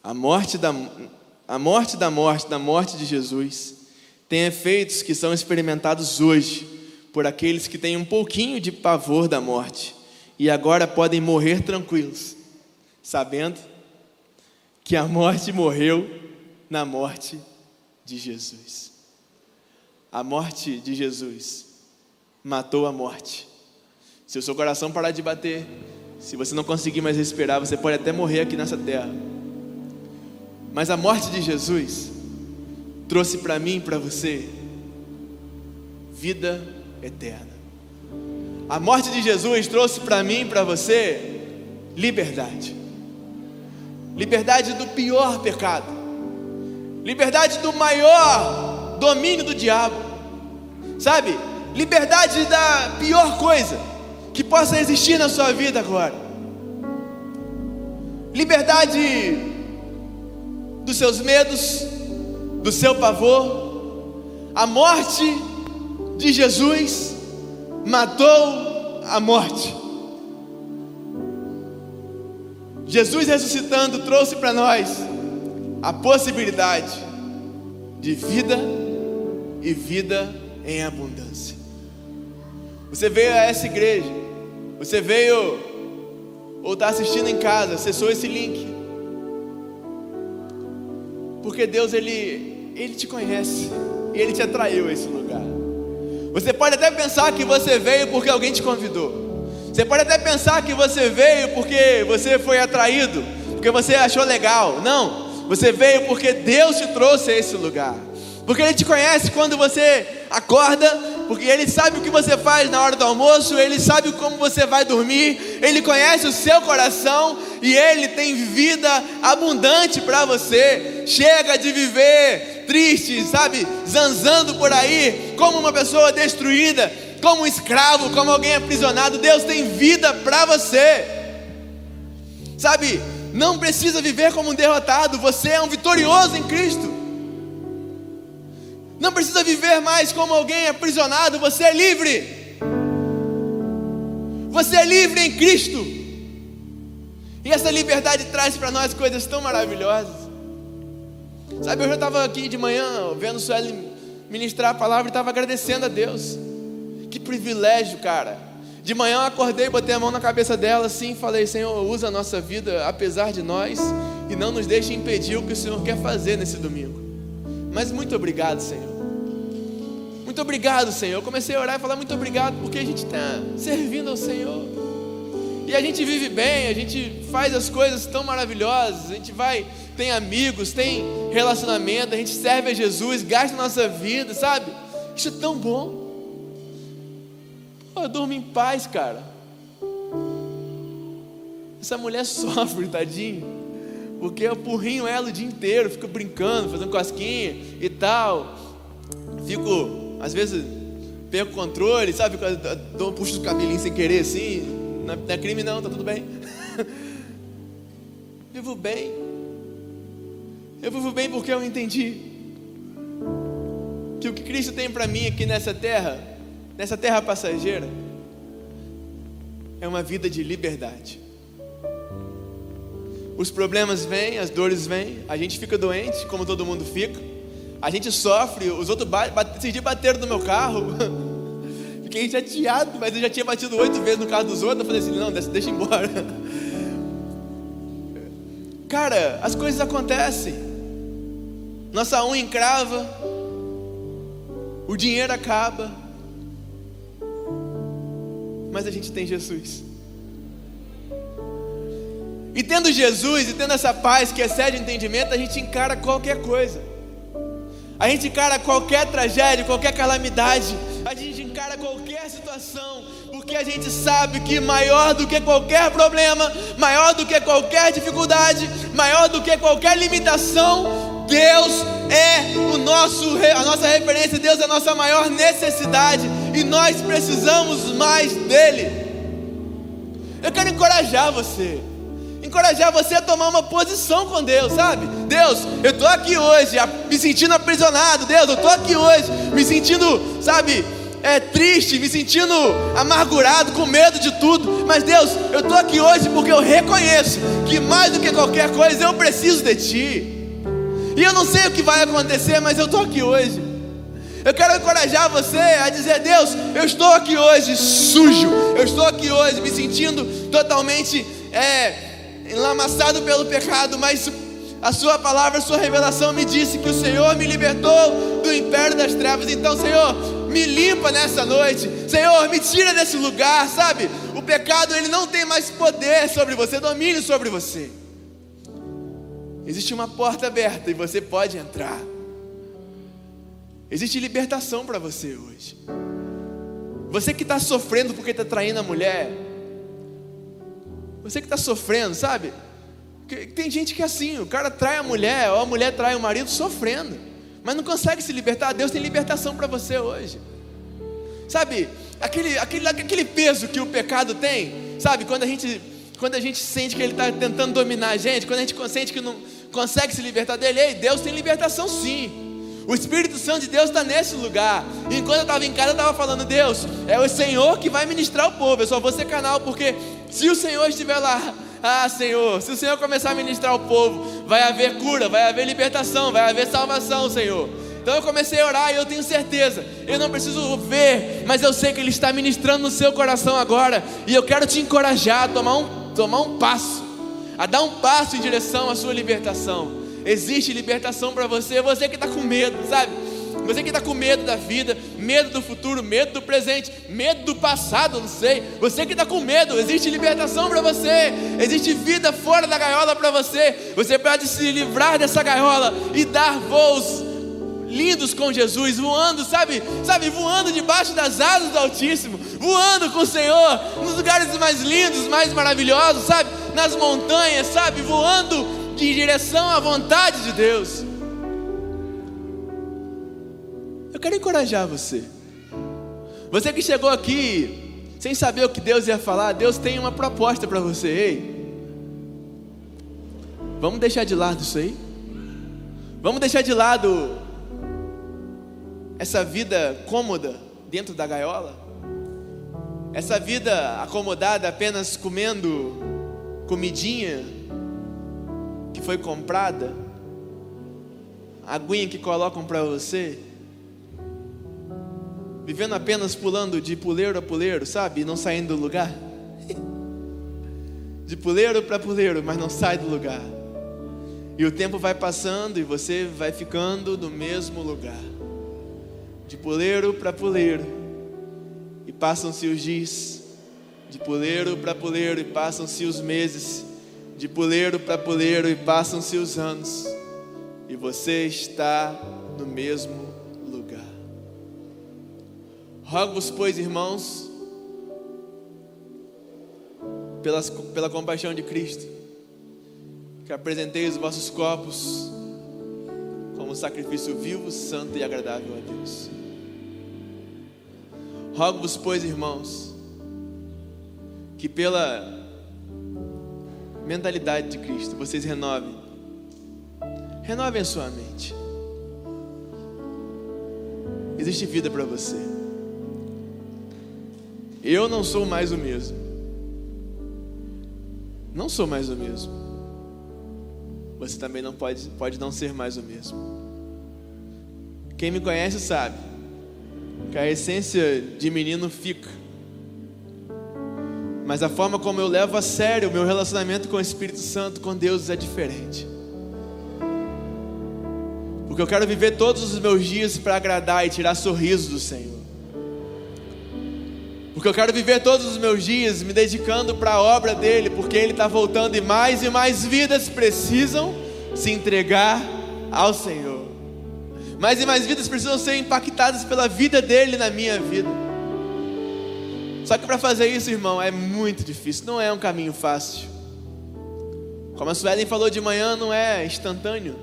A morte da a morte da morte da morte de Jesus tem efeitos que são experimentados hoje por aqueles que têm um pouquinho de pavor da morte e agora podem morrer tranquilos, sabendo que a morte morreu na morte de Jesus. A morte de Jesus matou a morte. Se o seu coração parar de bater, se você não conseguir mais respirar, você pode até morrer aqui nessa terra. Mas a morte de Jesus trouxe para mim e para você vida eterna. A morte de Jesus trouxe para mim e para você liberdade. Liberdade do pior pecado. Liberdade do maior domínio do diabo. Sabe? Liberdade da pior coisa que possa existir na sua vida agora. Liberdade dos seus medos, do seu pavor. A morte de Jesus matou a morte. Jesus ressuscitando trouxe para nós a possibilidade de vida e vida em abundância. Você veio a essa igreja, você veio ou está assistindo em casa, acessou esse link, porque Deus ele, ele te conhece e ele te atraiu a esse lugar. Você pode até pensar que você veio porque alguém te convidou. Você pode até pensar que você veio porque você foi atraído, porque você achou legal. Não, você veio porque Deus te trouxe a esse lugar. Porque Ele te conhece quando você acorda, porque Ele sabe o que você faz na hora do almoço, Ele sabe como você vai dormir, Ele conhece o seu coração e Ele tem vida abundante para você. Chega de viver triste, sabe, zanzando por aí, como uma pessoa destruída, como um escravo, como alguém aprisionado. Deus tem vida para você, sabe, não precisa viver como um derrotado, você é um vitorioso em Cristo. Não precisa viver mais como alguém aprisionado, você é livre. Você é livre em Cristo. E essa liberdade traz para nós coisas tão maravilhosas. Sabe, eu já estava aqui de manhã vendo Sueli ministrar a palavra e estava agradecendo a Deus. Que privilégio, cara. De manhã eu acordei, botei a mão na cabeça dela assim e falei: Senhor, usa a nossa vida apesar de nós e não nos deixe impedir o que o Senhor quer fazer nesse domingo. Mas muito obrigado, Senhor. Muito obrigado, Senhor. Eu comecei a orar e falar muito obrigado porque a gente está servindo ao Senhor. E a gente vive bem, a gente faz as coisas tão maravilhosas, a gente vai, tem amigos, tem relacionamento, a gente serve a Jesus, gasta a nossa vida, sabe? Isso é tão bom. Pô, eu durmo em paz, cara. Essa mulher sofre, tadinho. Porque eu porrinho ela o dia inteiro, fico brincando, fazendo cosquinha e tal. Fico, às vezes, perco o controle, sabe? Dou, puxo o cabelinho sem querer assim. É, não é crime, não, tá tudo bem. vivo bem. Eu vivo bem porque eu entendi que o que Cristo tem para mim aqui nessa terra, nessa terra passageira, é uma vida de liberdade. Os problemas vêm, as dores vêm, a gente fica doente, como todo mundo fica. A gente sofre, os outros esses dias bateram no meu carro. Fiquei chateado, mas eu já tinha batido oito vezes no carro dos outros. Eu falei assim: não, deixa, deixa embora. Cara, as coisas acontecem. Nossa unha encrava, o dinheiro acaba, mas a gente tem Jesus. E tendo Jesus e tendo essa paz que excede o entendimento, a gente encara qualquer coisa. A gente encara qualquer tragédia, qualquer calamidade. A gente encara qualquer situação. Porque a gente sabe que maior do que qualquer problema, maior do que qualquer dificuldade, maior do que qualquer limitação, Deus é o nosso, a nossa referência, Deus é a nossa maior necessidade e nós precisamos mais dele. Eu quero encorajar você encorajar você a tomar uma posição com Deus, sabe? Deus, eu estou aqui hoje me sentindo aprisionado, Deus, eu estou aqui hoje me sentindo, sabe, é, triste, me sentindo amargurado, com medo de tudo, mas Deus, eu estou aqui hoje porque eu reconheço que mais do que qualquer coisa eu preciso de Ti, e eu não sei o que vai acontecer, mas eu estou aqui hoje. Eu quero encorajar você a dizer: Deus, eu estou aqui hoje sujo, eu estou aqui hoje me sentindo totalmente é, enlamaçado pelo pecado, mas a Sua palavra, a Sua revelação me disse que o Senhor me libertou do império das trevas. Então, Senhor, me limpa nessa noite, Senhor, me tira desse lugar, sabe? O pecado ele não tem mais poder sobre você, domínio sobre você. Existe uma porta aberta e você pode entrar. Existe libertação para você hoje. Você que está sofrendo porque está traindo a mulher. Você que está sofrendo, sabe? Tem gente que é assim, o cara trai a mulher, ou a mulher trai o marido sofrendo, mas não consegue se libertar. Deus tem libertação para você hoje. Sabe, aquele, aquele, aquele peso que o pecado tem, sabe, quando a gente, quando a gente sente que ele está tentando dominar a gente, quando a gente sente que não consegue se libertar dele, ei, Deus tem libertação sim. O Espírito Santo de Deus está nesse lugar. E enquanto eu estava em casa, eu estava falando, Deus, é o Senhor que vai ministrar o povo. Eu só vou ser canal, porque se o Senhor estiver lá, ah, Senhor, se o Senhor começar a ministrar o povo, vai haver cura, vai haver libertação, vai haver salvação, Senhor. Então eu comecei a orar e eu tenho certeza, eu não preciso ver, mas eu sei que Ele está ministrando no seu coração agora. E eu quero te encorajar a tomar um, tomar um passo, a dar um passo em direção à sua libertação. Existe libertação para você. Você que está com medo, sabe? Você que está com medo da vida, medo do futuro, medo do presente, medo do passado, não sei. Você que está com medo, existe libertação para você. Existe vida fora da gaiola para você. Você pode se livrar dessa gaiola e dar voos lindos com Jesus, voando, sabe? Sabe, voando debaixo das asas do Altíssimo, voando com o Senhor, nos lugares mais lindos, mais maravilhosos, sabe? Nas montanhas, sabe? Voando em direção à vontade de Deus. Eu quero encorajar você. Você que chegou aqui sem saber o que Deus ia falar, Deus tem uma proposta para você. Ei, vamos deixar de lado isso aí? Vamos deixar de lado essa vida cômoda dentro da gaiola? Essa vida acomodada apenas comendo comidinha que foi comprada, a aguinha que colocam para você, vivendo apenas pulando de puleiro a puleiro, sabe? E não saindo do lugar. De puleiro para puleiro, mas não sai do lugar. E o tempo vai passando e você vai ficando no mesmo lugar. De puleiro para puleiro. E passam-se os dias. De puleiro para puleiro e passam-se os meses de puleiro para puleiro e passam-se os anos, e você está no mesmo lugar. Rogo-vos, pois, irmãos, pelas, pela compaixão de Cristo, que apresenteis os vossos corpos como sacrifício vivo, santo e agradável a Deus. Rogo-vos, pois, irmãos, que pela mentalidade de Cristo, vocês renovem. Renovem a sua mente. Existe vida para você. Eu não sou mais o mesmo. Não sou mais o mesmo. Você também não pode, pode não ser mais o mesmo. Quem me conhece sabe que a essência de menino fica mas a forma como eu levo a sério o meu relacionamento com o Espírito Santo, com Deus, é diferente. Porque eu quero viver todos os meus dias para agradar e tirar sorriso do Senhor. Porque eu quero viver todos os meus dias me dedicando para a obra dele, porque ele está voltando e mais e mais vidas precisam se entregar ao Senhor. Mais e mais vidas precisam ser impactadas pela vida dele na minha vida. Só que para fazer isso, irmão, é muito difícil, não é um caminho fácil. Como a Suelen falou de manhã, não é instantâneo.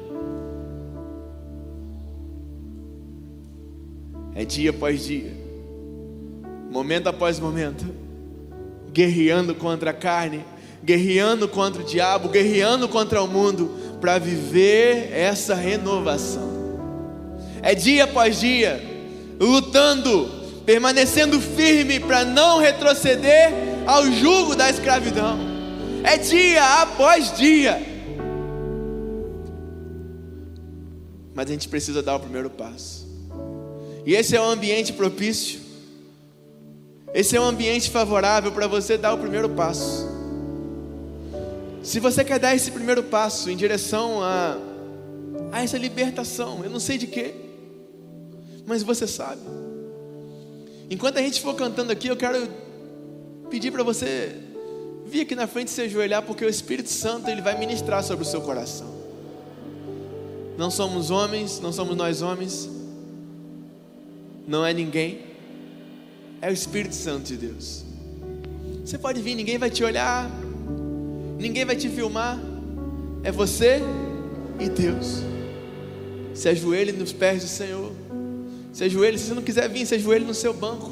É dia após dia, momento após momento, guerreando contra a carne, guerreando contra o diabo, guerreando contra o mundo, para viver essa renovação. É dia após dia, lutando permanecendo firme para não retroceder ao jugo da escravidão. É dia após dia. Mas a gente precisa dar o primeiro passo. E esse é um ambiente propício. Esse é um ambiente favorável para você dar o primeiro passo. Se você quer dar esse primeiro passo em direção a, a essa libertação, eu não sei de quê, mas você sabe. Enquanto a gente for cantando aqui, eu quero pedir para você vir aqui na frente se ajoelhar, porque o Espírito Santo ele vai ministrar sobre o seu coração. Não somos homens, não somos nós homens, não é ninguém, é o Espírito Santo de Deus. Você pode vir, ninguém vai te olhar, ninguém vai te filmar, é você e Deus. Se ajoelhe nos pés do Senhor, se ajoelhe, se você não quiser vir, se ajoelhe no seu banco.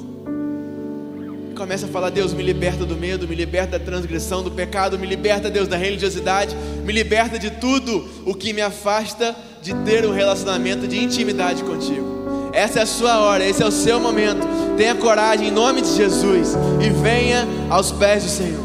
Começa a falar, Deus, me liberta do medo, me liberta da transgressão, do pecado, me liberta, Deus, da religiosidade, me liberta de tudo o que me afasta de ter um relacionamento de intimidade contigo. Essa é a sua hora, esse é o seu momento. Tenha coragem em nome de Jesus e venha aos pés do Senhor.